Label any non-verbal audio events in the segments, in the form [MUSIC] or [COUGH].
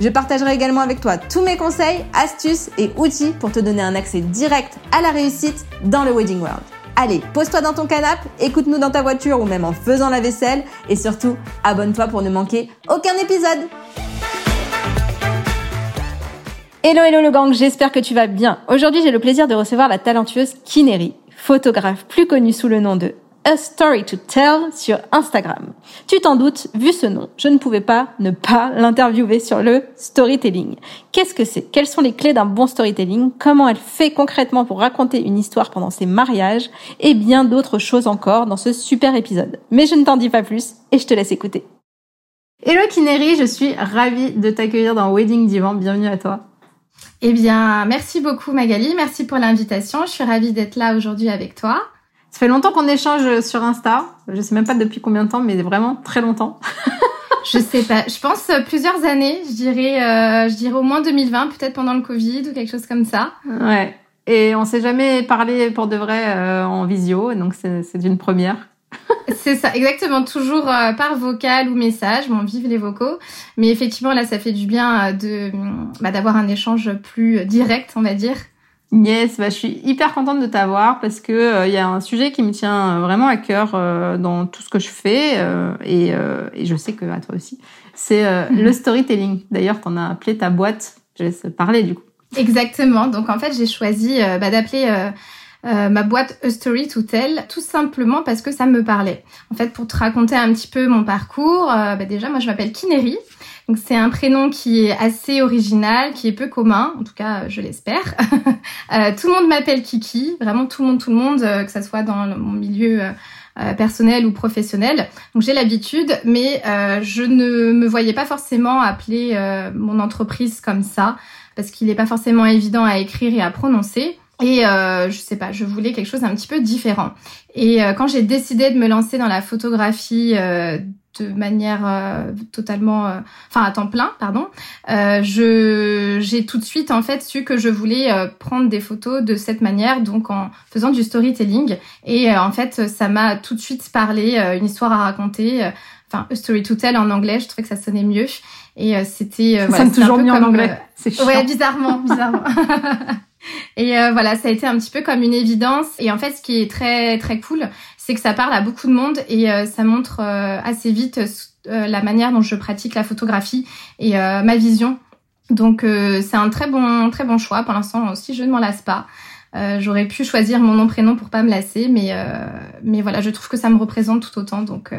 Je partagerai également avec toi tous mes conseils, astuces et outils pour te donner un accès direct à la réussite dans le Wedding World. Allez, pose-toi dans ton canapé, écoute-nous dans ta voiture ou même en faisant la vaisselle et surtout, abonne-toi pour ne manquer aucun épisode. Hello hello le gang, j'espère que tu vas bien. Aujourd'hui, j'ai le plaisir de recevoir la talentueuse Kineri, photographe plus connue sous le nom de a Story to Tell sur Instagram. Tu t'en doutes, vu ce nom, je ne pouvais pas ne pas l'interviewer sur le storytelling. Qu'est-ce que c'est? Quelles sont les clés d'un bon storytelling? Comment elle fait concrètement pour raconter une histoire pendant ses mariages? Et bien d'autres choses encore dans ce super épisode. Mais je ne t'en dis pas plus et je te laisse écouter. Hello Kineri, je suis ravie de t'accueillir dans Wedding Divan. Bienvenue à toi. Eh bien, merci beaucoup Magali, merci pour l'invitation. Je suis ravie d'être là aujourd'hui avec toi. Ça fait longtemps qu'on échange sur Insta. Je sais même pas depuis combien de temps, mais vraiment très longtemps. je sais pas. Je pense plusieurs années. Je dirais, euh, je dirais au moins 2020, peut-être pendant le Covid ou quelque chose comme ça. Ouais. Et on s'est jamais parlé pour de vrai euh, en visio, donc c'est une première. c'est ça, exactement. Toujours euh, par vocal ou message. Bon, vive les vocaux. Mais effectivement, là, ça fait du bien de bah, d'avoir un échange plus direct, on va dire. Yes, bah, je suis hyper contente de t'avoir parce que il euh, y a un sujet qui me tient vraiment à cœur euh, dans tout ce que je fais euh, et, et, je sais que à toi aussi. C'est mhm. le storytelling. D'ailleurs, t'en as appelé ta boîte. Je laisse parler du coup. Exactement. Donc en fait, j'ai choisi bah, d'appeler ma boîte A Story to Tell, tout simplement parce que ça me parlait. En fait, pour te raconter un petit peu mon parcours, bah, déjà, moi, je m'appelle Kineri. Donc c'est un prénom qui est assez original, qui est peu commun, en tout cas je l'espère. [LAUGHS] euh, tout le monde m'appelle Kiki, vraiment tout le monde, tout le monde, euh, que ça soit dans mon milieu euh, personnel ou professionnel. Donc j'ai l'habitude, mais je ne me voyais pas forcément appeler mon entreprise comme ça, parce qu'il n'est pas forcément évident à écrire et à prononcer. Et je sais pas, je voulais quelque chose d'un petit peu différent. Et quand j'ai décidé de me lancer dans la photographie de manière euh, totalement, euh, enfin à temps plein, pardon. Euh, je j'ai tout de suite en fait su que je voulais prendre des photos de cette manière, donc en faisant du storytelling. Et en fait, ça m'a tout de suite parlé, une histoire à raconter. Enfin, a story to tell en anglais, je trouvais que ça sonnait mieux. Et c'était ça voilà, sonne toujours mieux en anglais. C'est ouais, bizarrement, bizarrement. [LAUGHS] Et voilà, ça a été un petit peu comme une évidence. Et en fait, ce qui est très très cool, c'est que ça parle à beaucoup de monde et euh, ça montre euh, assez vite euh, la manière dont je pratique la photographie et ma vision. Donc c'est un très bon très bon choix. Pour l'instant aussi, je ne m'en lasse pas. J'aurais pu choisir mon nom prénom pour pas me lasser, mais mais voilà, je trouve que ça me représente tout autant. Donc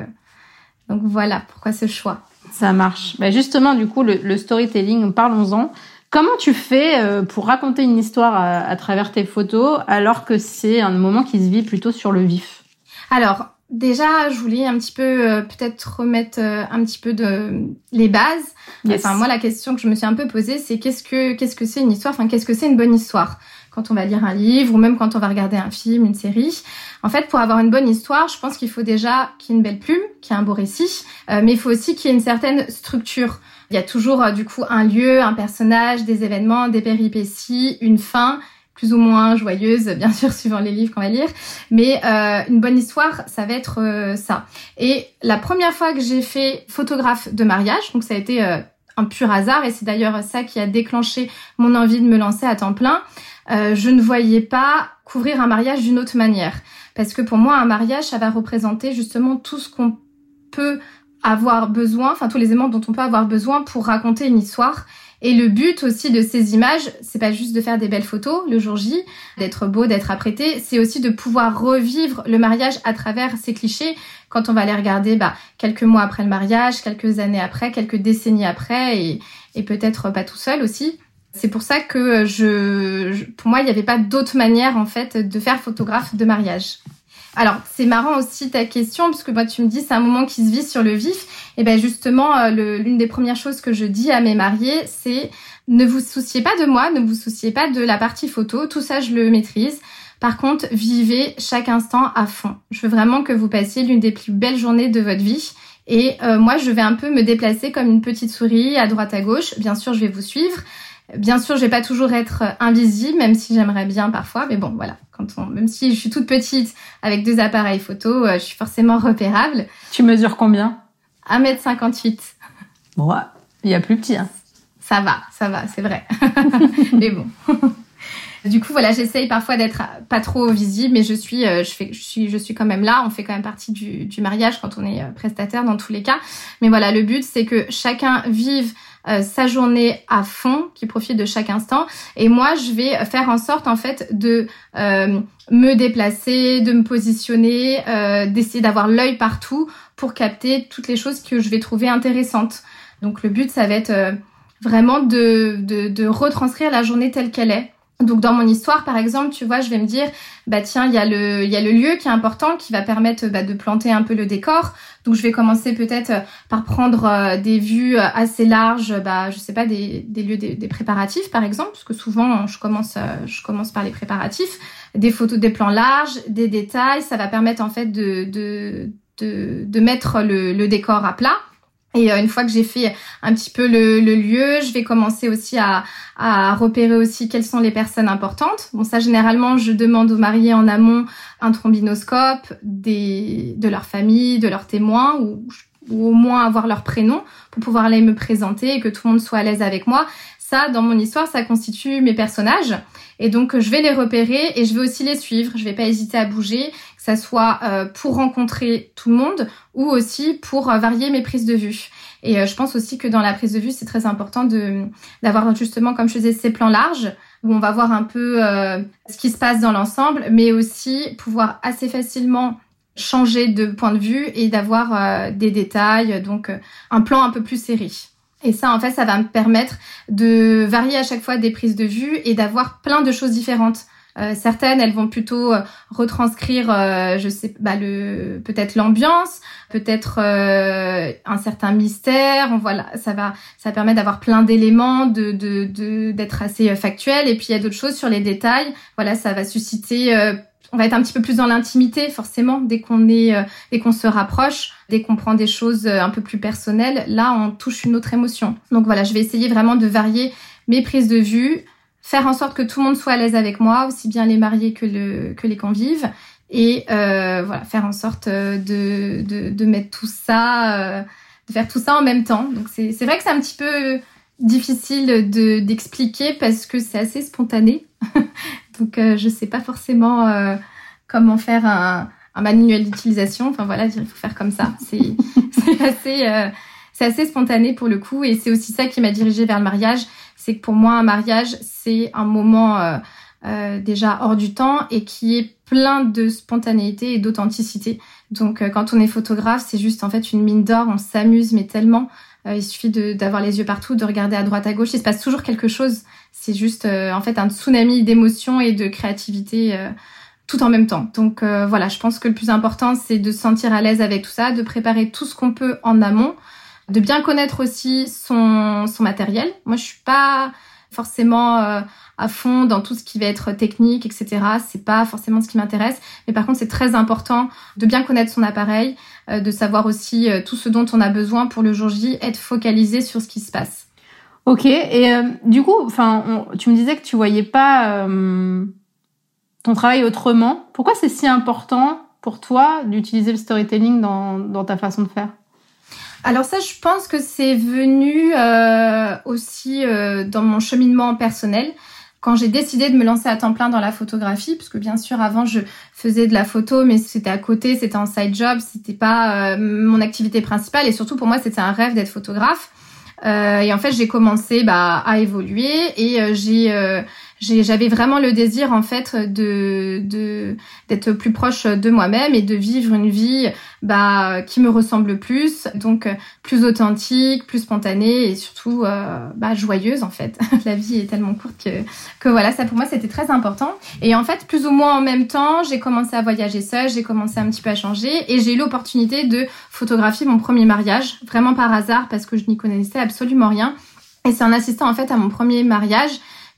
donc voilà pourquoi ce choix. Ça marche. Bah justement, du coup, le, storytelling, parlons-en. Comment tu fais pour raconter une histoire à, travers tes photos alors que c'est un moment qui se vit plutôt sur le vif? Alors, déjà, je voulais un petit peu euh, peut-être remettre euh, un petit peu de les bases. Enfin, moi, la question que je me suis un peu posée, c'est qu'est-ce que qu'est-ce que c'est une histoire? Enfin, qu'est-ce que c'est une bonne histoire? Quand on va lire un livre ou même quand on va regarder un film, une série. En fait, pour avoir une bonne histoire, je pense qu'il faut déjà qu'il y ait une belle plume, qu'il y ait un beau récit, euh, mais il faut aussi qu'il y ait une certaine structure. Il y a toujours du coup un lieu, un personnage, des événements, des péripéties, une fin plus ou moins joyeuse, [LAUGHS] bien sûr, suivant les livres qu'on va lire. Mais euh, une bonne histoire, ça va être euh, ça. Et la première fois que j'ai fait photographe de mariage, donc ça a été euh, un pur hasard, et c'est d'ailleurs ça qui a déclenché mon envie de me lancer à temps plein, je ne voyais pas couvrir un mariage d'une autre manière. Parce que pour moi, un mariage, ça va représenter justement tout ce qu'on peut avoir besoin, enfin tous les éléments dont on peut avoir besoin pour raconter une histoire et le but aussi de ces images, c'est pas juste de faire des belles photos le jour J, d'être beau, d'être apprêté, c'est aussi de pouvoir revivre le mariage à travers ces clichés quand on va les regarder bah, quelques mois après le mariage, quelques années après, quelques décennies après et, et peut-être pas tout seul aussi. C'est pour ça que je, pour moi, il n'y avait pas d'autre manière en fait de faire photographe de mariage. Alors c'est marrant aussi ta question parce que moi tu me dis c'est un moment qui se vit sur le vif. Et ben justement euh, l'une des premières choses que je dis à mes mariés c'est ne vous souciez pas de moi, ne vous souciez pas de la partie photo, tout ça je le maîtrise. Par contre, vivez chaque instant à fond. Je veux vraiment que vous passiez l'une des plus belles journées de votre vie. Et euh, moi, je vais un peu me déplacer comme une petite souris à droite à gauche. Bien sûr, je vais vous suivre. Bien sûr, je vais pas toujours être invisible, même si j'aimerais bien parfois. Mais bon, voilà. Quand on, même si je suis toute petite avec deux appareils photo, euh, je suis forcément repérable. Tu mesures combien? 1m58. Bon, il y a plus petit. Hein. Ça va, ça va, c'est vrai. [LAUGHS] mais bon. [LAUGHS] Du coup, voilà, j'essaye parfois d'être pas trop visible, mais je suis, euh, je fais, je suis, je suis quand même là. On fait quand même partie du, du mariage quand on est euh, prestataire dans tous les cas. Mais voilà, le but c'est que chacun vive euh, sa journée à fond, qui profite de chaque instant. Et moi, je vais faire en sorte en fait de me déplacer, de me positionner, d'essayer d'avoir l'œil partout pour capter toutes les choses que je vais trouver intéressantes. Donc le but, ça va être vraiment de, de, de retranscrire la journée telle qu'elle est donc dans mon histoire, par exemple, tu vois, je vais me dire, bah tiens, il y a le, il y a le lieu qui est important, qui va permettre bah, de planter un peu le décor. Donc je vais commencer peut-être euh, par prendre euh, des vues euh, assez larges, bah je sais pas, des, des lieux des, préparatifs par exemple, parce que souvent je commence, je commence par les préparatifs, des photos des plans larges, des détails. Ça va permettre en fait de de de, mettre le décor à plat. Et euh, une fois que j'ai fait un petit peu le, lieu, je vais commencer aussi à, à, repérer aussi quelles sont les personnes importantes. Bon, ça généralement, je demande aux mariés en amont un trombinoscope des, de leur famille, de leurs témoins, ou, ou au moins avoir leur prénom pour pouvoir aller me présenter et que tout le monde soit à l'aise avec moi. Ça, dans mon histoire, ça constitue mes personnages. Et donc, je vais les repérer et je vais aussi les suivre. Je vais pas hésiter à bouger ça soit euh, pour rencontrer tout le monde ou aussi pour euh, varier mes prises de vue. Et euh, je pense aussi que dans la prise de vue, c'est très important de d'avoir justement, comme je disais, ces plans larges où on va voir un peu ce qui se passe dans l'ensemble, mais aussi pouvoir assez facilement changer de point de vue et d'avoir des détails, donc un plan un peu plus serré. Et ça, en fait, ça va me permettre de varier à chaque fois des prises de vue et d'avoir plein de choses différentes. Euh, certaines, elles vont plutôt euh, retranscrire, euh, je sais, bah, le peut-être l'ambiance, peut-être un certain mystère. voilà, ça va, ça permet d'avoir plein d'éléments, de d'être de, assez factuel. Et puis il y a d'autres choses sur les détails. Voilà, ça va susciter. on va être un petit peu plus dans l'intimité, forcément, dès qu'on est, dès qu'on se rapproche, dès qu'on prend des choses un peu plus personnelles. Là, on touche une autre émotion. Donc voilà, je vais essayer vraiment de varier mes prises de vue faire en sorte que tout le monde soit à l'aise avec moi, aussi bien les mariés que, le, que les convives, et euh, voilà, faire en sorte euh, de, de, de mettre tout ça, euh, de faire tout ça en même temps. Donc c'est, vrai que c'est un petit peu difficile de, d'expliquer parce que c'est assez spontané. [LAUGHS] Donc euh, je sais pas forcément euh, comment faire un, un manuel d'utilisation. Enfin voilà, il faut faire comme ça. C'est, [LAUGHS] assez, c'est assez spontané pour le coup, et c'est aussi ça qui m'a dirigée vers le mariage c'est que pour moi, un mariage, c'est un moment euh, euh, déjà hors du temps et qui est plein de spontanéité et d'authenticité. Donc, euh, quand on est photographe, c'est juste en fait une mine d'or. On s'amuse, mais tellement. il suffit d'avoir les yeux partout, de regarder à droite, à gauche. Il se passe toujours quelque chose. C'est juste en fait un tsunami d'émotions et de créativité tout en même temps. Donc voilà, je pense que le plus important, c'est de se sentir à l'aise avec tout ça, de préparer tout ce qu'on peut en amont de bien connaître aussi son, son matériel. Moi, je suis pas forcément euh, à fond dans tout ce qui va être technique, etc. C'est pas forcément ce qui m'intéresse. Mais par contre, c'est très important de bien connaître son appareil, euh, de savoir aussi euh, tout ce dont on a besoin pour le jour J, être focalisé sur ce qui se passe. Ok. Et du coup, enfin, tu me disais que tu voyais pas ton travail autrement. Pourquoi c'est si important pour toi d'utiliser le storytelling dans, dans ta façon de faire? Alors ça, je pense que c'est venu euh, aussi euh, dans mon cheminement personnel. Quand j'ai décidé de me lancer à temps plein dans la photographie, parce que bien sûr avant je faisais de la photo, mais c'était à côté, c'était un side job, c'était pas euh, mon activité principale, et surtout pour moi c'était un rêve d'être photographe. et en fait j'ai commencé bah, à évoluer et j'ai j'avais vraiment le désir en fait de d'être plus proche de moi-même et de vivre une vie bah qui me ressemble plus, donc plus authentique, plus spontanée et surtout euh, bah, joyeuse en fait. [LAUGHS] La vie est tellement courte que que voilà, ça pour moi c'était très important. Et en fait, plus ou moins en même temps, j'ai commencé à voyager seule, j'ai commencé un petit peu à changer et j'ai eu l'opportunité de photographier mon premier mariage, vraiment par hasard parce que je n'y connaissais absolument rien. Et c'est en assistant en fait à mon premier mariage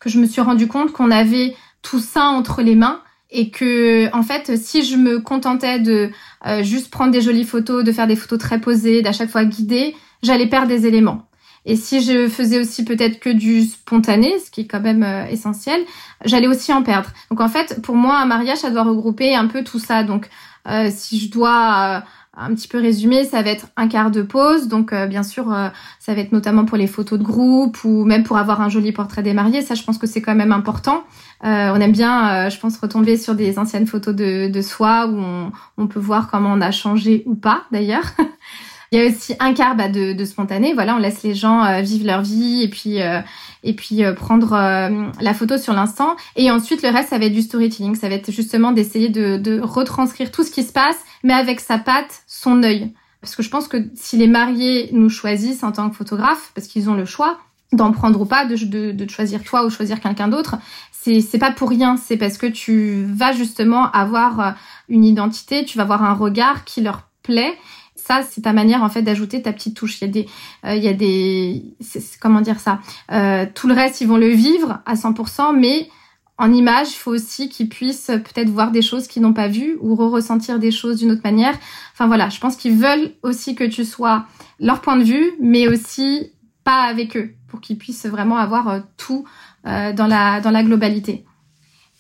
que je me suis rendu compte qu'on avait tout ça entre les mains et que en fait si je me contentais de euh, juste prendre des jolies photos, de faire des photos très posées, d'à chaque fois guider, j'allais perdre des éléments. Et si je faisais aussi peut-être que du spontané, ce qui est quand même euh, essentiel, j'allais aussi en perdre. Donc en fait, pour moi, un mariage, ça doit regrouper un peu tout ça. Donc euh, si je dois un petit peu résumé, ça va être un quart de pause. Donc, euh, bien sûr, euh, ça va être notamment pour les photos de groupe ou même pour avoir un joli portrait des mariés. Ça, je pense que c'est quand même important. Euh, on aime bien, je pense, retomber sur des anciennes photos de, de soi où on, on, peut voir comment on a changé ou pas, d'ailleurs. [LAUGHS] Il y a aussi un quart bah, de, de, spontané. Voilà, on laisse les gens vivre leur vie et puis et puis prendre la photo sur l'instant. Et ensuite, le reste, ça va être du storytelling. Ça va être justement d'essayer de, de retranscrire tout ce qui se passe mais avec sa patte, son œil. Parce que je pense que si les mariés nous choisissent en tant que photographe, parce qu'ils ont le choix d'en prendre ou pas, de, de, choisir toi ou choisir quelqu'un d'autre, c'est c'est pas pour rien. C'est parce que tu vas justement avoir euh, une identité, tu vas avoir un regard qui leur plaît. Ça, c'est ta manière en fait d'ajouter ta petite touche. Il y a des, euh, il y a des, comment dire ça. Euh, tout le reste, ils vont le vivre à 100%, mais en image, il faut aussi qu'ils puissent peut-être voir des choses qu'ils n'ont pas vues ou re-ressentir des choses d'une autre manière. Enfin voilà, je pense qu'ils veulent aussi que tu sois leur point de vue, mais aussi pas avec eux, pour qu'ils puissent vraiment avoir euh, tout euh, dans la dans la globalité.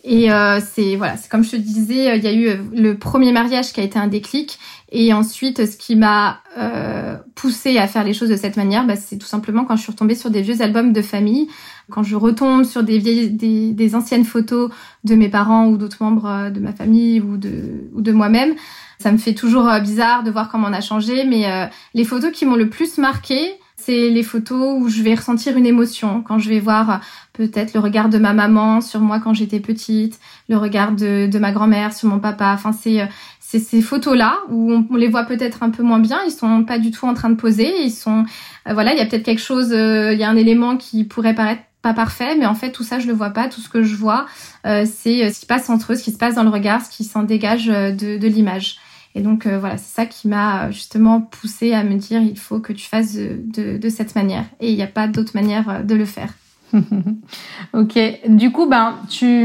Et euh, c'est voilà, c'est comme je te disais, il y a eu euh, le premier mariage qui a été un déclic, et ensuite ce qui m'a euh, poussé à faire les choses de cette manière, bah, c'est tout simplement quand je suis retombée sur des vieux albums de famille, quand je retombe sur des vieilles, des, des anciennes photos de mes parents ou d'autres membres de ma famille ou de ou de moi-même, ça me fait toujours bizarre de voir comment on a changé. Mais les photos qui m'ont le plus marqué, c'est les photos où je vais ressentir une émotion, quand je vais voir peut-être le regard de ma maman sur moi quand j'étais petite, le regard de, de ma grand-mère sur mon papa. Enfin, c'est euh, c'est ces photos-là où on, les voit peut-être un peu moins bien, ils sont pas du tout en train de poser, ils sont euh, voilà, il y a peut-être quelque chose, euh, il y a un élément qui pourrait paraître pas parfait, mais en fait tout ça je le vois pas. Tout ce que je vois, c'est ce qui se passe entre eux, ce qui se passe dans le regard, ce qui s'en dégage de, de l'image. Et donc voilà, c'est ça qui m'a justement poussé à me dire il faut que tu fasses de, de, de cette manière. Et il n'y a pas d'autre manière de le faire. [LAUGHS] ok. Du coup, ben, tu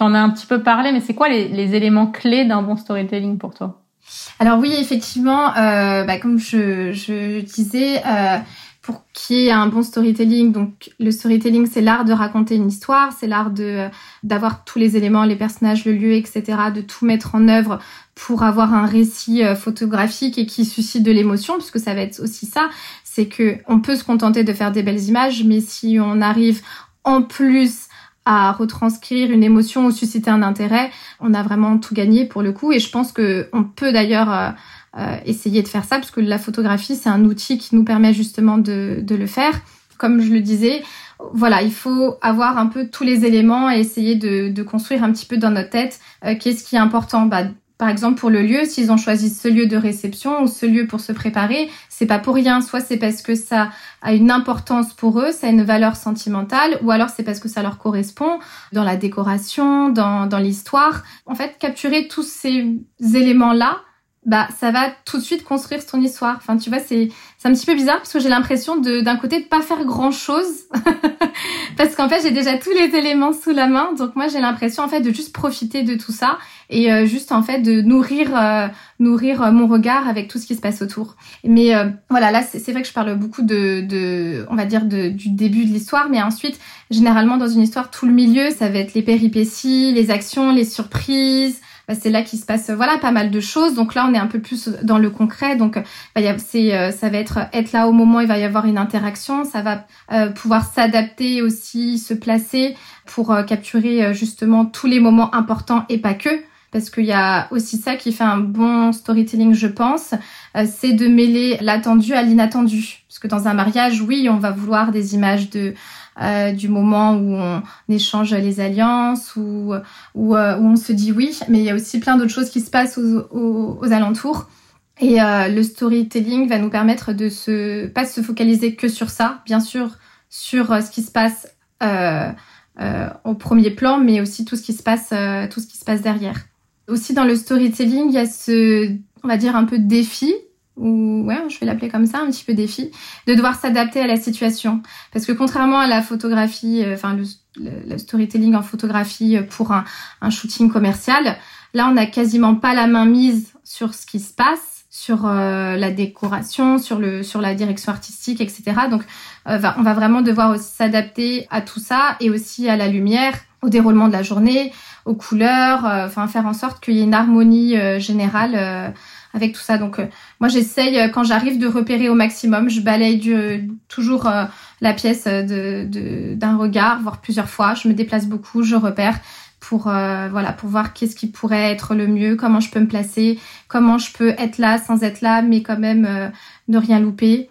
en as un petit peu parlé, mais c'est quoi les, les éléments clés d'un bon storytelling pour toi? Alors oui, effectivement, euh, bah, comme je, je disais, euh, pour qu'il y ait un bon storytelling, donc le storytelling, c'est l'art de raconter une histoire, c'est l'art de d'avoir tous les éléments, les personnages, le lieu, etc., de tout mettre en œuvre pour avoir un récit euh, photographique et qui suscite de l'émotion, puisque ça va être aussi ça c'est que on peut se contenter de faire des belles images, mais si on arrive en plus à retranscrire une émotion ou susciter un intérêt, on a vraiment tout gagné pour le coup. Et je pense que on peut d'ailleurs euh, essayer de faire ça, parce que la photographie, c'est un outil qui nous permet justement de, le faire. Comme je le disais, voilà, il faut avoir un peu tous les éléments et essayer de, construire un petit peu dans notre tête euh, qu'est-ce qui est important. Bah, par exemple, pour le lieu, s'ils ont choisi ce lieu de réception ou ce lieu pour se préparer, c'est pas pour rien. Soit c'est parce que ça a une importance pour eux, ça a une valeur sentimentale, ou alors c'est parce que ça leur correspond dans la décoration, dans, dans l'histoire. En fait, capturer tous ces éléments-là, bah ça va tout de suite construire ton histoire. Enfin, tu vois, c'est c'est un petit peu bizarre parce que j'ai l'impression de d'un côté de pas faire grand chose [LAUGHS] parce qu'en fait j'ai déjà tous les éléments sous la main. Donc moi j'ai l'impression en fait de juste profiter de tout ça et euh, juste en fait de nourrir euh, nourrir euh, mon regard avec tout ce qui se passe autour. Mais voilà, là c'est vrai que je parle beaucoup de, de on va dire de, du début de l'histoire, mais ensuite généralement dans une histoire tout le milieu ça va être les péripéties, les actions, les surprises c'est là qu'il se passe voilà pas mal de choses. Donc là, on est un peu plus dans le concret. Donc bah, c'est euh, ça va être être là au moment il va y avoir une interaction. Ça va euh, pouvoir s'adapter aussi, se placer pour euh, capturer justement tous les moments importants et pas que parce qu'il y a aussi ça qui fait un bon storytelling, je pense, c'est de mêler l'attendu à l'inattendu. Parce que dans un mariage, oui, on va vouloir des images de euh, du moment où on échange les alliances, ou où, où, on se dit oui, mais il y a aussi plein d'autres choses qui se passent aux, aux, alentours. Et le storytelling va nous permettre de se pas se focaliser que sur ça, bien sûr sur ce qui se passe au premier plan, mais aussi tout ce qui se passe tout ce qui se passe derrière. Aussi dans le storytelling, il y a ce on va dire un peu défi ou ouais, je vais l'appeler comme ça, un petit peu défi, de devoir s'adapter à la situation. Parce que contrairement à la photographie, euh, enfin le, storytelling en photographie pour un, shooting commercial, là on n'a quasiment pas la main mise sur ce qui se passe, sur euh, la décoration, sur le sur la direction artistique, etc. Donc euh, on va vraiment devoir s'adapter à tout ça et aussi à la lumière, au déroulement de la journée, aux couleurs, enfin faire en sorte qu'il y ait une harmonie générale avec tout ça. Donc euh, moi j'essaye euh, quand j'arrive de repérer au maximum, je balaye du, toujours euh, la pièce d'un regard, voire plusieurs fois. Je me déplace beaucoup, je repère pour voilà pour voir qu'est-ce qui pourrait être le mieux, comment je peux me placer, comment je peux être là sans être là, mais quand même ne rien louper.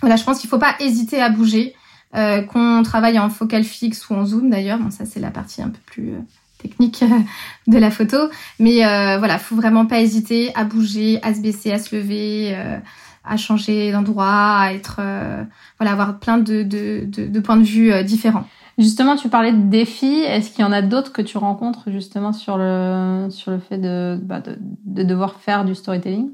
Voilà, je pense qu'il faut pas hésiter à bouger. qu'on travaille en focal fixe ou en zoom d'ailleurs, bon ça c'est la partie un peu plus technique euh, de la photo. Mais euh, voilà, faut vraiment pas hésiter à bouger, à se baisser, à se lever, euh, à changer d'endroit, à être euh, voilà, avoir plein de, de, de, de points de vue différents. Justement, tu parlais de défis. Est-ce qu'il y en a d'autres que tu rencontres justement sur le sur le fait de, bah, de, de devoir faire du storytelling,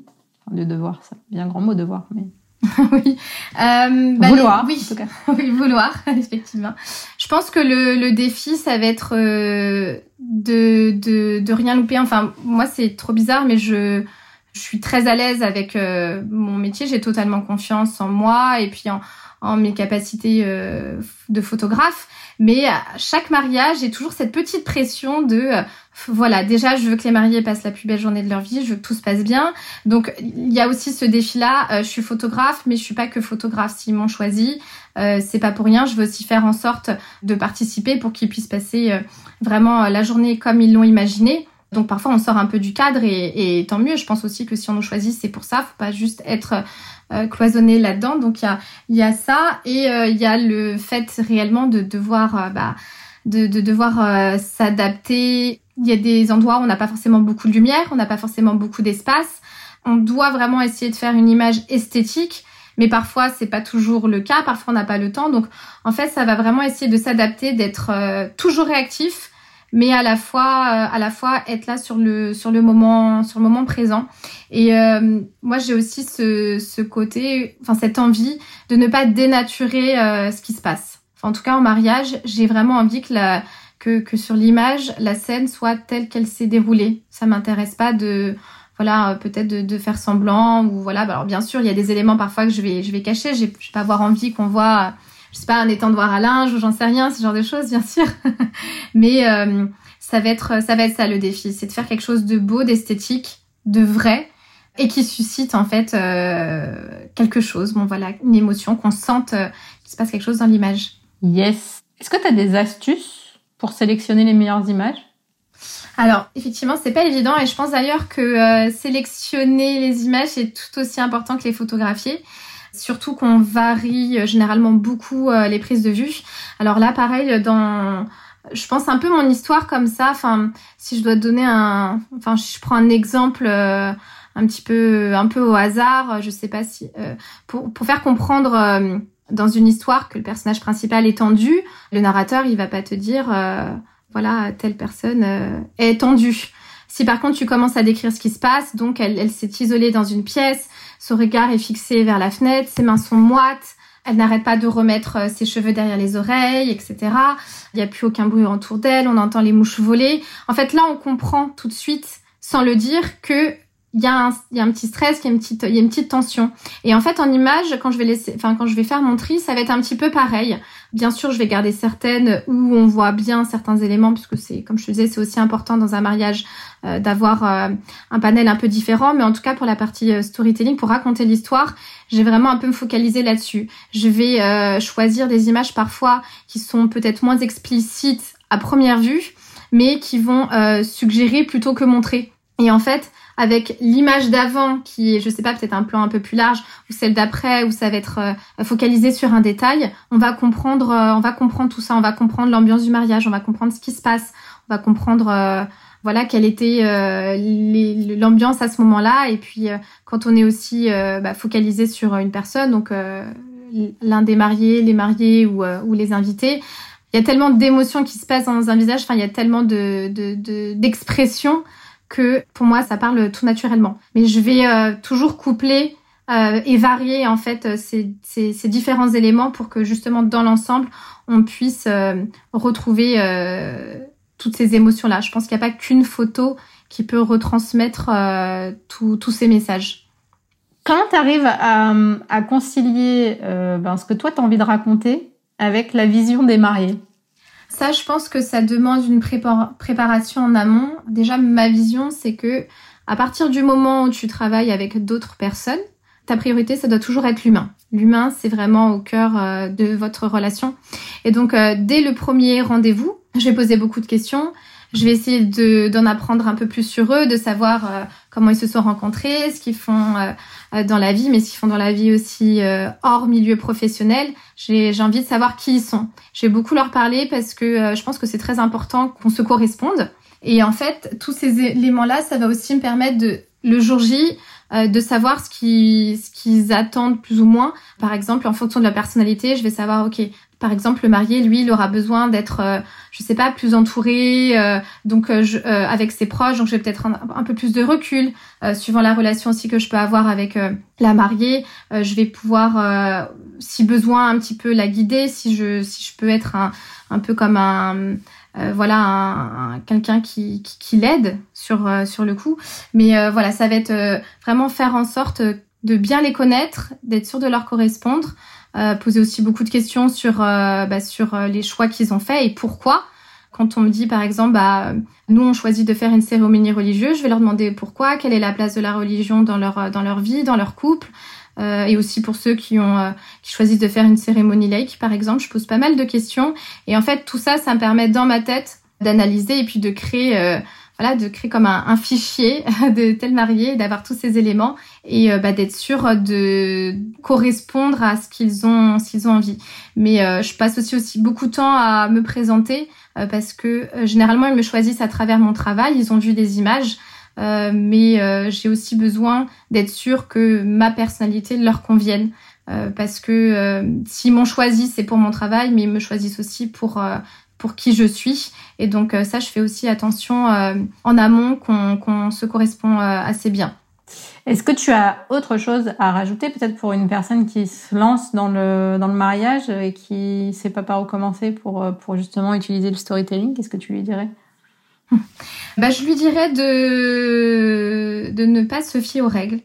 de devoir, ça bien grand mot devoir, mais [LAUGHS] oui. Euh, bah, vouloir. oui. [LAUGHS] oui, vouloir, [LAUGHS] effectivement. Je pense que le, le défi, ça va être euh, de, de, de rien louper. Enfin, moi, c'est trop bizarre, mais je, je suis très à l'aise avec euh, mon métier. J'ai totalement confiance en moi et puis en, en mes capacités euh, de photographe. Mais à chaque mariage, j'ai toujours cette petite pression de euh, voilà, déjà je veux que les mariés passent la plus belle journée de leur vie, je veux que tout se passe bien. Donc il y a aussi ce défi-là. Euh, je suis photographe, mais je suis pas que photographe. S'ils m'ont choisi, euh, c'est pas pour rien. Je veux aussi faire en sorte de participer pour qu'ils puissent passer vraiment la journée comme ils l'ont imaginé. Donc parfois on sort un peu du cadre et, et, tant mieux. Je pense aussi que si on nous choisit, c'est pour ça. Faut pas juste être euh, cloisonné là-dedans. Donc il y a, y a ça et euh, il y a le fait réellement de devoir euh, bah, de, de devoir s'adapter. Il y a des endroits où on n'a pas forcément beaucoup de lumière, on n'a pas forcément beaucoup d'espace. On doit vraiment essayer de faire une image esthétique, mais parfois c'est pas toujours le cas. Parfois on n'a pas le temps. Donc en fait, ça va vraiment essayer de s'adapter, d'être toujours réactif, mais à la fois euh, à la fois être là sur le sur le moment sur le moment présent. Et euh, moi j'ai aussi ce, ce côté enfin cette envie de ne pas dénaturer euh, ce qui se passe. Enfin, en tout cas en mariage j'ai vraiment envie que la que, que sur l'image la scène soit telle qu'elle s'est déroulée. Ça m'intéresse pas de voilà peut-être de, de, faire semblant ou voilà. Bah, alors bien sûr il y a des éléments parfois que je vais je vais cacher. J'ai pas avoir envie qu'on voit je sais pas, un étendoir à linge ou j'en sais rien, ce genre de choses, bien sûr. [LAUGHS] Mais euh, ça va être ça va être ça le défi, c'est de faire quelque chose de beau, d'esthétique, de vrai et qui suscite en fait euh, quelque chose. Bon voilà, une émotion, qu'on sente euh, qu'il se passe quelque chose dans l'image. Yes. Est-ce que tu as des astuces pour sélectionner les meilleures images? Alors, effectivement, c'est pas évident et je pense d'ailleurs que sélectionner les images est tout aussi important que les photographier. Surtout qu'on varie euh, généralement beaucoup euh, les prises de vue. Alors là, pareil, dans je pense un peu mon histoire comme ça. Enfin, si je dois donner un, enfin, je prends un exemple euh, un petit peu, un peu au hasard. Je sais pas si pour pour faire comprendre dans une histoire que le personnage principal est tendu, le narrateur il va pas te dire voilà telle personne est tendue. Si par contre tu commences à décrire ce qui se passe, donc elle, s'est isolée dans une pièce, son regard est fixé vers la fenêtre, ses mains sont moites, elle n'arrête pas de remettre euh, ses cheveux derrière les oreilles, etc. Il n'y a plus aucun bruit autour d'elle, on entend les mouches voler. En fait, là, on comprend tout de suite, sans le dire, que il y, a un, y a un petit stress, il y a une petite, il y a une petite tension. Et en fait, en image, quand je vais laisser, enfin quand je vais faire mon tri, ça va être un petit peu pareil. Bien sûr, je vais garder certaines où on voit bien certains éléments, puisque c'est, comme je te disais, c'est aussi important dans un mariage euh, d'avoir euh, un panel un peu différent. Mais en tout cas, pour la partie euh, storytelling, pour raconter l'histoire, j'ai vraiment un peu me focaliser là-dessus. Je vais choisir des images parfois qui sont peut-être moins explicites à première vue, mais qui vont suggérer plutôt que montrer Et en fait, avec l'image d'avant qui est, je sais pas, peut-être un plan un peu plus large, ou celle d'après où ça va être euh, focalisé sur un détail, on va comprendre, euh, on va comprendre tout ça, on va comprendre l'ambiance du mariage, on va comprendre ce qui se passe, on va comprendre, euh, voilà, quelle était l'ambiance à ce moment-là, et puis quand on est aussi bah, focalisé sur une personne, donc l'un des mariés, les mariés ou, les invités, il y a tellement d'émotions qui se passent dans un visage, enfin il y a tellement de d'expressions. De, que pour moi ça parle tout naturellement. Mais je vais euh, toujours coupler euh, et varier en fait euh, ces, différents éléments pour que justement dans l'ensemble on puisse retrouver toutes ces émotions là. Je pense qu'il n'y a pas qu'une photo qui peut retransmettre tous ces messages. Comment tu arrives à, à, concilier ben, ce que toi tu as envie de raconter avec la vision des mariés? Ça, je pense que ça demande une préparation en amont. Déjà, ma vision, c'est que à partir du moment où tu travailles avec d'autres personnes, ta priorité, ça doit toujours être l'humain. L'humain, c'est vraiment au cœur euh, de votre relation. Et donc, euh, dès le premier rendez-vous, je vais poser beaucoup de questions. Je vais essayer de, d'en apprendre un peu plus sur eux, de savoir euh, comment ils se sont rencontrés, ce qu'ils font euh, euh, dans la vie, mais ce qu'ils font dans la vie aussi hors milieu professionnel. J'ai, j'ai envie de savoir qui ils sont. Je vais beaucoup leur parler parce que je pense que c'est très important qu'on se corresponde. Et en fait, tous ces éléments-là, ça va aussi me permettre de, le jour J, de savoir ce qu'ils ce qu'ils attendent plus ou moins. Par exemple, en fonction de la personnalité, je vais savoir, ok, par exemple, le marié, lui, il aura besoin d'être, euh, je sais pas, plus entouré, euh, donc euh, je, avec ses proches. Donc, j'ai peut-être un, peu plus de recul, suivant la relation aussi que je peux avoir avec la mariée. je vais pouvoir, si besoin, un petit peu la guider, si je, je peux être un, peu comme un, voilà, un, quelqu'un qui, l'aide sur sur le coup. Mais voilà, ça va être vraiment faire en sorte de bien les connaître, d'être sûr de leur correspondre. Euh, poser aussi beaucoup de questions sur euh, bah, sur euh, les choix qu'ils ont faits et pourquoi. Quand on me dit par exemple, bah, nous on choisit de faire une cérémonie religieuse, je vais leur demander pourquoi, quelle est la place de la religion dans leur dans leur vie, dans leur couple, euh, et aussi pour ceux qui ont qui choisissent de faire une cérémonie laïque par exemple, je pose pas mal de questions et en fait tout ça, ça me permet dans ma tête d'analyser et puis de créer voilà, de créer comme un, fichier [LAUGHS] de tel marié, d'avoir tous ces éléments et euh, bah, d'être sûr de correspondre à ce qu'ils ont, s'ils ont envie. Mais euh, je passe aussi aussi beaucoup de temps à me présenter euh, parce que généralement ils me choisissent à travers mon travail, ils ont vu des images. mais j'ai aussi besoin d'être sûr que ma personnalité leur convienne. parce que s'ils m'ont choisi, c'est pour mon travail, mais ils me choisissent aussi pour pour qui je suis. Et donc euh, ça, je fais aussi attention euh, en amont qu'on se correspond euh, assez bien. Est-ce que tu as autre chose à rajouter, peut-être pour une personne qui se lance dans le, dans le mariage et qui ne sait pas par où commencer pour, pour justement utiliser le storytelling? Qu'est-ce que tu lui dirais? Bah, Je lui dirais de, de ne pas se fier aux règles,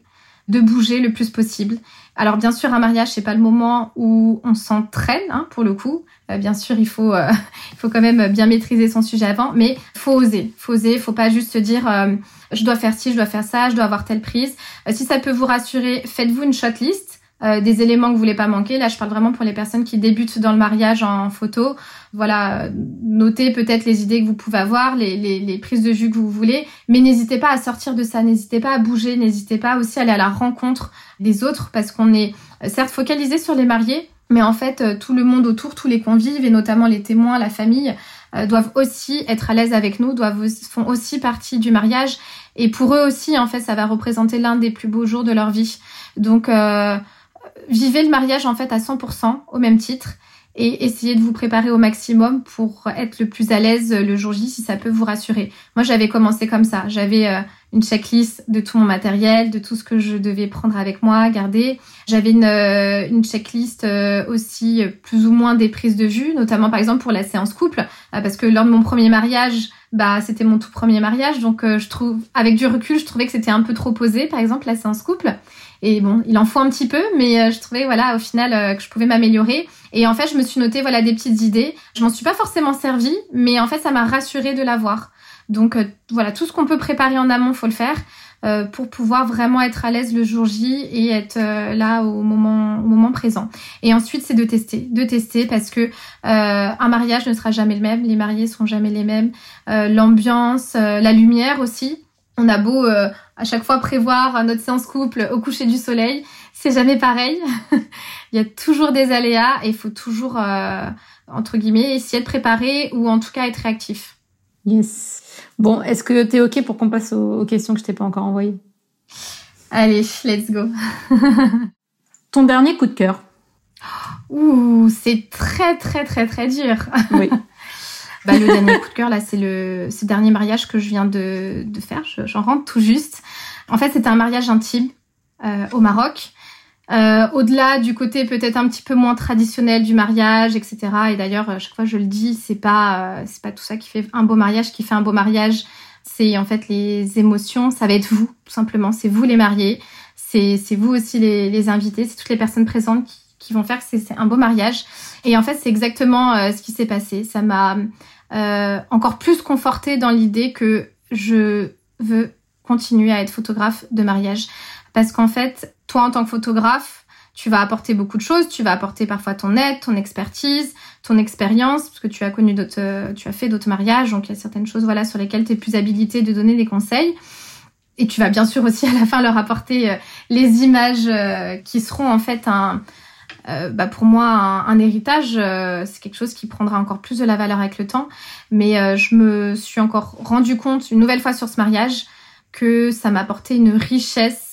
de bouger le plus possible. Alors bien sûr, un mariage, c'est pas le moment où on s'entraîne, hein, pour le coup. Euh, bien sûr, il faut, euh, [LAUGHS] il faut quand même bien maîtriser son sujet avant, mais faut oser, faut oser, faut pas juste se dire euh, je dois faire ci, je dois faire ça, je dois avoir telle prise. si ça peut vous rassurer, faites-vous une shortlist. des éléments que vous voulez pas manquer. Là, je parle vraiment pour les personnes qui débutent dans le mariage en photo. Voilà, notez peut-être les idées que vous pouvez avoir, les, les, prises de vue que vous voulez, mais n'hésitez pas à sortir de ça, n'hésitez pas à bouger, n'hésitez pas aussi à aller à la rencontre des autres parce qu'on est certes focalisé sur les mariés, mais en fait, euh, tout le monde autour, tous les convives et notamment les témoins, la famille, euh, doivent aussi être à l'aise avec nous, doivent font aussi partie du mariage. Et pour eux aussi, en fait, ça va représenter l'un des plus beaux jours de leur vie. Donc, euh, vivez le mariage en fait à 100% au même titre et essayez de vous préparer au maximum pour être le plus à l'aise le jour J si ça peut vous rassurer. Moi, j'avais commencé comme ça. J'avais euh, une checklist de tout mon matériel, de tout ce que je devais prendre avec moi, garder. J'avais une, euh, checklist euh, aussi plus ou moins des prises de vue, notamment par exemple pour la séance couple, parce que lors de mon premier mariage, bah c'était mon tout premier mariage, donc je trouve, avec du recul, je trouvais que c'était un peu trop posé, par exemple la séance couple. Et bon, il en faut un petit peu, mais je trouvais voilà au final que je pouvais m'améliorer. Et en fait, je me suis noté voilà des petites idées. Je m'en suis pas forcément servi, mais en fait, ça m'a rassurée de l'avoir. Donc euh, voilà, tout ce qu'on peut préparer en amont, faut le faire euh, pour pouvoir vraiment être à l'aise le jour J et être euh, là au moment au moment présent. Et ensuite, c'est de tester, de tester parce que un mariage ne sera jamais le même, les mariés seront jamais les mêmes, l'ambiance, la lumière aussi. On a beau à chaque fois prévoir notre séance couple au coucher du soleil, c'est jamais pareil. [LAUGHS] il y a toujours des aléas et il faut toujours, euh, entre guillemets, essayer de préparer ou en tout cas être réactif. Yes. Bon, est-ce que tu es OK pour qu'on passe aux, questions que je t'ai pas encore envoyées? Allez, let's go. [LAUGHS] Ton dernier coup de cœur? Ouh, c'est très très très très dur. Oui. [LAUGHS] bah, le dernier coup de cœur, là, c'est le, ce dernier mariage que je viens de, de faire. J'en rentre tout juste. En fait, c'était un mariage intime euh, au Maroc. Euh, au-delà du côté peut-être un petit peu moins traditionnel du mariage, etc. Et d'ailleurs, euh, chaque fois je le dis, c'est pas euh, c'est pas tout ça qui fait un beau mariage. Qui fait un beau mariage, c'est en fait les émotions. Ça va être vous, tout simplement. C'est vous les mariés. C'est vous aussi les, les invités. C'est toutes les personnes présentes qui, qui vont faire que c'est un beau mariage. Et en fait, c'est exactement ce qui s'est passé. Ça m'a encore plus conforté dans l'idée que je veux continuer à être photographe de mariage parce qu'en fait, toi, en tant que photographe, tu vas apporter beaucoup de choses. Tu vas apporter parfois ton aide, ton expertise, ton expérience, parce que tu as connu d'autres, euh, tu as fait d'autres mariages, donc il y a certaines choses, voilà, sur lesquelles tu es plus habilité de donner des conseils. Et tu vas bien sûr aussi à la fin leur apporter euh, les images euh, qui seront en fait un, bah pour moi un, héritage. c'est quelque chose qui prendra encore plus de la valeur avec le temps. Mais je me suis encore rendu compte une nouvelle fois sur ce mariage que ça m'a apporté une richesse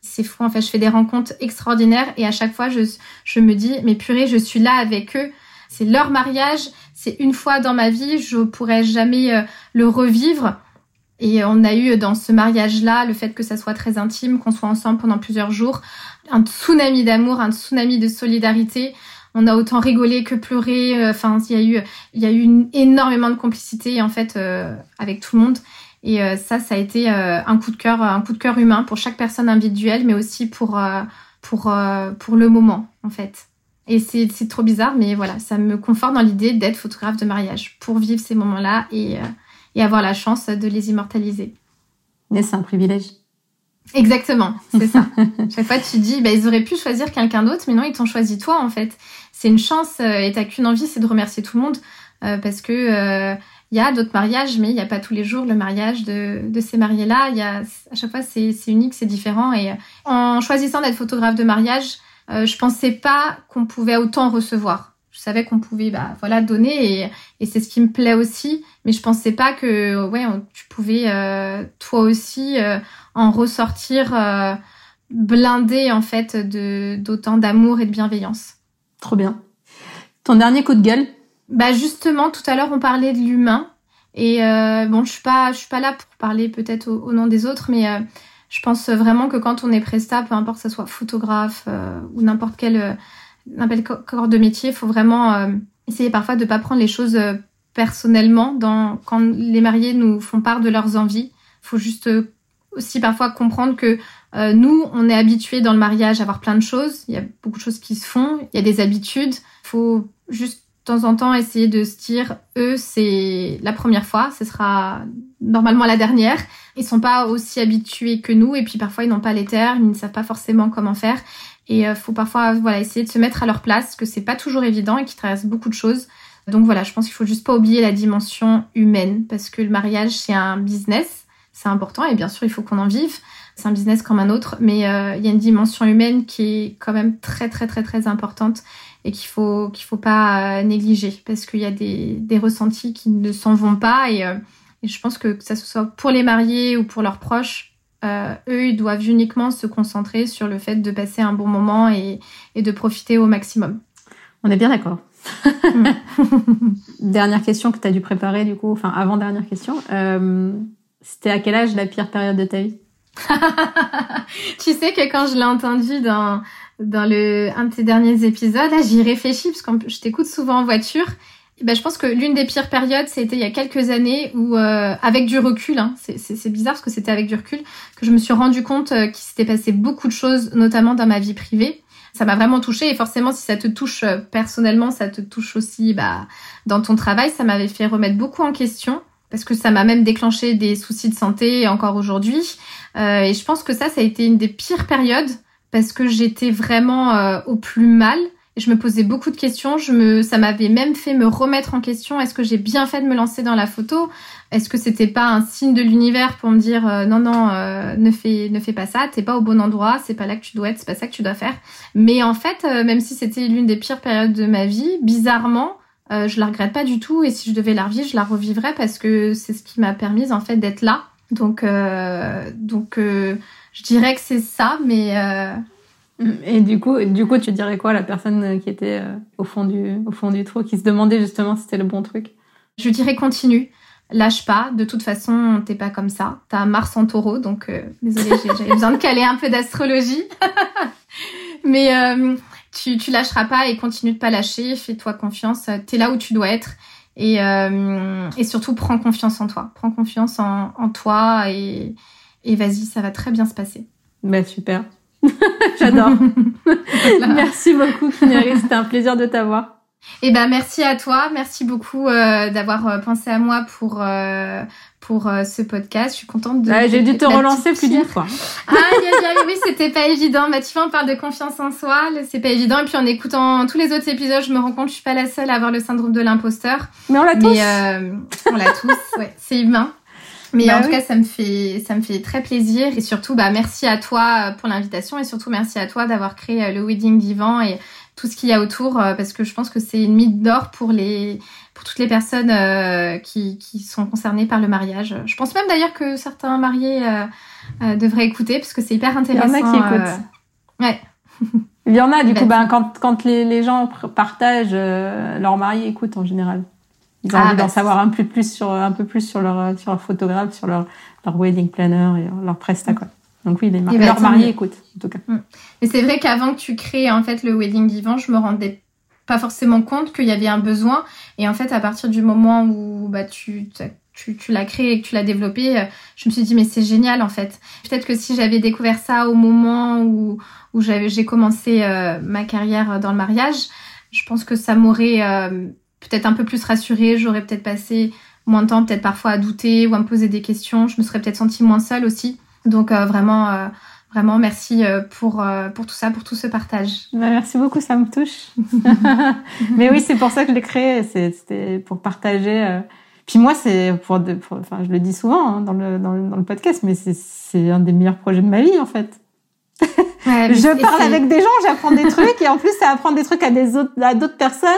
c'est fou, en fait, je fais des rencontres extraordinaires et à chaque fois, je, je me dis, mais purée, je suis là avec eux. C'est leur mariage, c'est une fois dans ma vie, je pourrais jamais euh, le revivre. Et on a eu dans ce mariage-là le fait que ça soit très intime, qu'on soit ensemble pendant plusieurs jours, un tsunami d'amour, un tsunami de solidarité. On a autant rigolé que pleuré. Euh, enfin, il y a eu, il y a eu énormément de complicité en fait euh, avec tout le monde. Et euh, ça, ça a été euh, un coup de cœur, un coup de cœur humain pour chaque personne individuelle, mais aussi pour euh, pour pour le moment en fait. Et c'est c'est trop bizarre, mais voilà, ça me conforte dans l'idée d'être photographe de mariage pour vivre ces moments-là et et avoir la chance de les immortaliser. Mais c'est un privilège. Exactement, c'est ça. [LAUGHS] Chaque fois, tu dis, bah, ils auraient pu choisir quelqu'un d'autre, mais non, ils t'ont choisi toi, en fait. C'est une chance, et t'as qu'une envie, c'est de remercier tout le monde, parce que il y a d'autres mariages, mais il n'y a pas tous les jours le mariage de, de ces mariés-là. Il y a, à chaque fois, c'est unique, c'est différent. Et en choisissant d'être photographe de mariage, euh, je pensais pas qu'on pouvait autant recevoir. Je savais qu'on pouvait, bah, voilà, donner et, et c'est ce qui me plaît aussi. Mais je pensais pas que, ouais, tu pouvais euh, toi aussi euh, en ressortir euh, blindé en fait de d'autant d'amour et de bienveillance. Trop bien. Ton dernier coup de gueule? Bah justement, tout à l'heure on parlait de l'humain et euh, bon, je suis pas, je suis pas là pour parler peut-être au, nom des autres, mais euh, je pense vraiment que quand on est presta, peu importe que ça soit photographe euh, ou n'importe quel euh, n'importe corps de métier, il faut vraiment essayer parfois de pas prendre les choses personnellement. Dans quand les mariés nous font part de leurs envies, faut juste aussi parfois comprendre que nous, on est habitués dans le mariage à avoir plein de choses. Il y a beaucoup de choses qui se font. Il y a des habitudes. Faut juste temps en temps essayer de se dire eux c'est la première fois, ce sera normalement la dernière. Ils sont pas aussi habitués que nous et puis parfois ils n'ont pas les termes, ils ne savent pas forcément comment faire et euh, faut parfois voilà essayer de se mettre à leur place que c'est pas toujours évident et qu'ils traversent beaucoup de choses. Donc voilà, je pense qu'il faut juste pas oublier la dimension humaine parce que le mariage c'est un business, c'est important et bien sûr il faut qu'on en vive. C'est un business comme un autre, mais euh, il y a une dimension humaine qui est quand même très très très très importante et qu'il faut qu'il faut pas euh, négliger parce qu'il y a des, des ressentis qui ne s'en vont pas et, euh, je pense que que ça soit pour les mariés ou pour leurs proches euh, eux ils doivent uniquement se concentrer sur le fait de passer un bon moment et, et de profiter au maximum on est bien d'accord [LAUGHS] dernière question que tu as dû préparer du coup enfin avant dernière question euh, c'était à quel âge la pire période de ta vie? [LAUGHS] Tu sais que quand je l'ai entendu dans dans le un de tes derniers épisodes, là j'y réfléchis parce que je t'écoute souvent en voiture. Ben, je pense que l'une des pires périodes, c'était il y a quelques années où, euh, avec du recul, hein, c'est bizarre parce que c'était avec du recul, que je me suis rendu compte euh, qu'il s'était passé beaucoup de choses, notamment dans ma vie privée. Ça m'a vraiment touchée et forcément, si ça te touche euh, personnellement, ça te touche aussi bah, dans ton travail. Ça m'avait fait remettre beaucoup en question parce que ça m'a même déclenché des soucis de santé encore aujourd'hui. Euh, et je pense que ça, ça a été une des pires périodes parce que j'étais vraiment euh, au plus mal. Je me posais beaucoup de questions. Je me, ça m'avait même fait me remettre en question. Est-ce que j'ai bien fait de me lancer dans la photo? Est-ce que c'était pas un signe de l'univers pour me dire euh, non non, euh, ne fais ne fais pas ça. T'es pas au bon endroit. C'est pas là que tu dois être. C'est pas ça que tu dois faire. Mais en fait, euh, même si c'était l'une des pires périodes de ma vie, bizarrement, je la regrette pas du tout. Et si je devais la revivre, je la revivrais parce que c'est ce qui m'a permis en fait d'être là. Donc donc je dirais que c'est ça, mais et du coup, du coup, tu dirais quoi à la personne qui était euh, au fond du, au fond du trou, qui se demandait justement si c'était le bon truc? Je dirais continue, lâche pas. De toute façon, t'es pas comme ça. T'as Mars en Taureau, donc euh, désolée, j'avais besoin de caler un peu d'astrologie. [LAUGHS] Mais euh, tu, tu lâcheras pas et continue de pas lâcher. Fais-toi confiance. T'es là où tu dois être. Et, euh, et surtout, prends confiance en toi. Prends confiance en, en toi et, et vas-y, ça va très bien se passer. Bah super. [LAUGHS] J'adore. [LAUGHS] Merci beaucoup, Kinari. C'était un plaisir de t'avoir. Eh ben, merci à toi. Merci beaucoup euh, d'avoir euh, pensé à moi pour euh, pour ce podcast. Je suis contente de. j'ai dû te relancer plus d'une fois. [LAUGHS] Ah, oui, c'était pas évident. Bah, tu vois, on parle de confiance en soi. C'est pas évident. Et puis, en écoutant tous les autres épisodes, je me rends compte que je suis pas la seule à avoir le syndrome de l'imposteur. Mais on l'a tous. on l'a tous. Ouais, c'est humain. Mais bah en tout cas, ça me fait ça me fait très plaisir et surtout bah merci à toi pour l'invitation et surtout merci à toi d'avoir créé euh, le wedding divan et tout ce qu'il y a autour euh, parce que je pense que c'est une mythe d'or pour les pour toutes les personnes euh, qui, qui sont concernées par le mariage. Je pense même d'ailleurs que certains mariés devraient écouter parce que c'est hyper intéressant. Il y en a qui écoutent. Ouais. Il y en a du coup ben quand quand les, les gens partagent leur marié écoute en général. Ils ont ah, envie d'en bah, savoir un peu plus sur un peu plus sur leur sur leur photographe, sur leur leur wedding planner et leur presta quoi. Donc oui, les mar leurs mariés écoutent en tout cas. Mm. Mais c'est vrai qu'avant que tu crées en fait le wedding divan, je me rendais pas forcément compte qu'il y avait un besoin et en fait à partir du moment où bah tu tu, tu l'as créé et que tu l'as développé, euh, je me suis dit mais c'est génial en fait. Peut-être que si j'avais découvert ça au moment où où j'avais j'ai commencé euh, ma carrière dans le mariage, je pense que ça m'aurait euh, peut-être un peu plus rassurée, j'aurais peut-être passé moins de temps, peut-être parfois à douter ou à me poser des questions. Je me serais peut-être sentie moins seule aussi. Donc euh, vraiment, euh, vraiment merci euh, pour pour tout ça, pour tout ce partage. Bah, merci beaucoup, ça me touche. [LAUGHS] Mais oui, c'est pour ça que je l'ai créé. C'était pour partager. Puis moi, c'est pour, enfin, je le dis souvent hein, dans, le, dans, le, dans le podcast, mais c'est un des meilleurs projets de ma vie en fait. [LAUGHS] je parle avec des gens, j'apprends des trucs et en plus, ça apprend des trucs à des autres, à d'autres personnes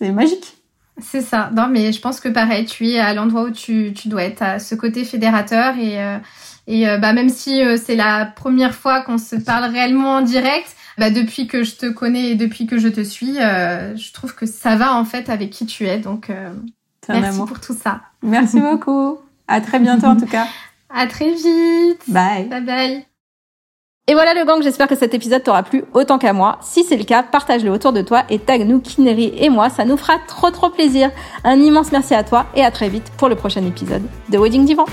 c'est magique. C'est ça. Non, mais je pense que pareil, tu es à l'endroit où tu, tu dois être, à ce côté fédérateur. Et, euh, et euh, bah, même si euh, c'est la première fois qu'on se parle réellement en direct, bah, depuis que je te connais et depuis que je te suis, je trouve que ça va en fait avec qui tu es. Donc, merci pour tout ça. Merci beaucoup. À très bientôt en tout cas. [LAUGHS] À très vite. Bye. Bye bye. Et voilà le gang, j'espère que cet épisode t'aura plu autant qu'à moi. Si c'est le cas, partage-le autour de toi et tag nous Kinery et moi, ça nous fera trop trop plaisir. Un immense merci à toi et à très vite pour le prochain épisode de Wedding Divan.